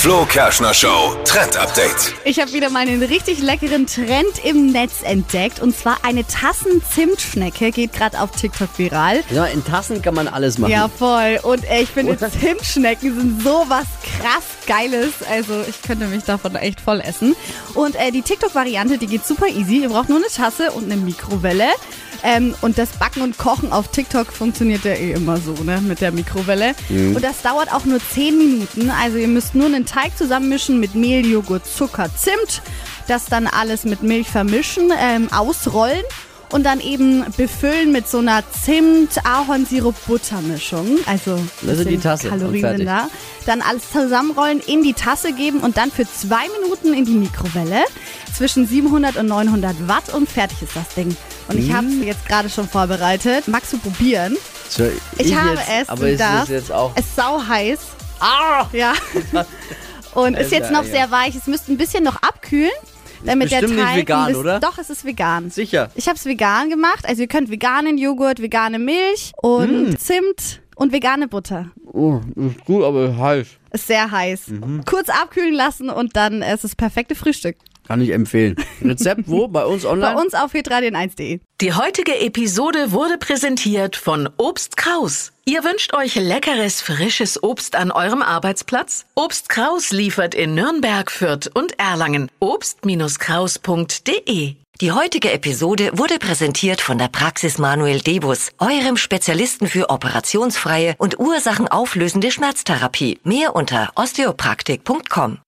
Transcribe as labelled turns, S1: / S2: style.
S1: Flo Kerschner Show Trend Update.
S2: Ich habe wieder mal einen richtig leckeren Trend im Netz entdeckt. Und zwar eine Tassen-Zimtschnecke geht gerade auf TikTok viral.
S3: Ja, in Tassen kann man alles machen.
S2: Ja, voll. Und äh, ich finde, Zimtschnecken sind sowas krass Geiles. Also ich könnte mich davon echt voll essen. Und äh, die TikTok-Variante, die geht super easy. Ihr braucht nur eine Tasse und eine Mikrowelle. Ähm, und das Backen und Kochen auf TikTok funktioniert ja eh immer so, ne, mit der Mikrowelle. Und das dauert auch nur 10 Minuten. Also ihr müsst nur einen Teig zusammenmischen mit Mehl, Joghurt, Zucker, Zimt. Das dann alles mit Milch vermischen, ähm, ausrollen und dann eben befüllen mit so einer Zimt-Ahornsirup-Butter-Mischung. Also,
S3: Also die Tasse
S2: Kalorien da. Dann alles zusammenrollen, in die Tasse geben und dann für zwei Minuten in die Mikrowelle. Zwischen 700 und 900 Watt und fertig ist das Ding. Und ich habe
S3: Mm.
S2: es jetzt gerade schon vorbereitet. Magst du probieren?
S3: So,
S2: Ich, habe
S3: jetzt,
S2: es.
S3: Aber
S2: du
S3: ist es jetzt auch.
S2: Es ist sau heiß. Ah! Ja. Und ist jetzt noch sehr weich. Es müsste ein bisschen noch abkühlen. Damit der Teig
S3: nicht vegan,
S2: bisschen-
S3: oder?
S2: Doch, es ist vegan.
S3: Sicher.
S2: Ich habe es vegan gemacht. Also ihr könnt veganen Joghurt, vegane Milch und
S3: Mm.
S2: Zimt und vegane Butter.
S3: Oh, ist gut, aber heiß.
S2: Ist sehr heiß.
S3: Mhm.
S2: Kurz abkühlen lassen und dann ist es das perfekte Frühstück.
S3: Kann ich empfehlen. Rezept wo? Bei uns online?
S2: Bei uns auf hitradion1.de.
S4: Die heutige Episode wurde präsentiert von Obst Kraus. Ihr wünscht euch leckeres, frisches Obst an eurem Arbeitsplatz? Obst Kraus liefert in Nürnberg, Fürth und Erlangen. Obst-Kraus.de
S5: Die heutige Episode wurde präsentiert von der Praxis Manuel Debus, eurem Spezialisten für operationsfreie und ursachenauflösende Schmerztherapie. Mehr unter osteopraktik.com.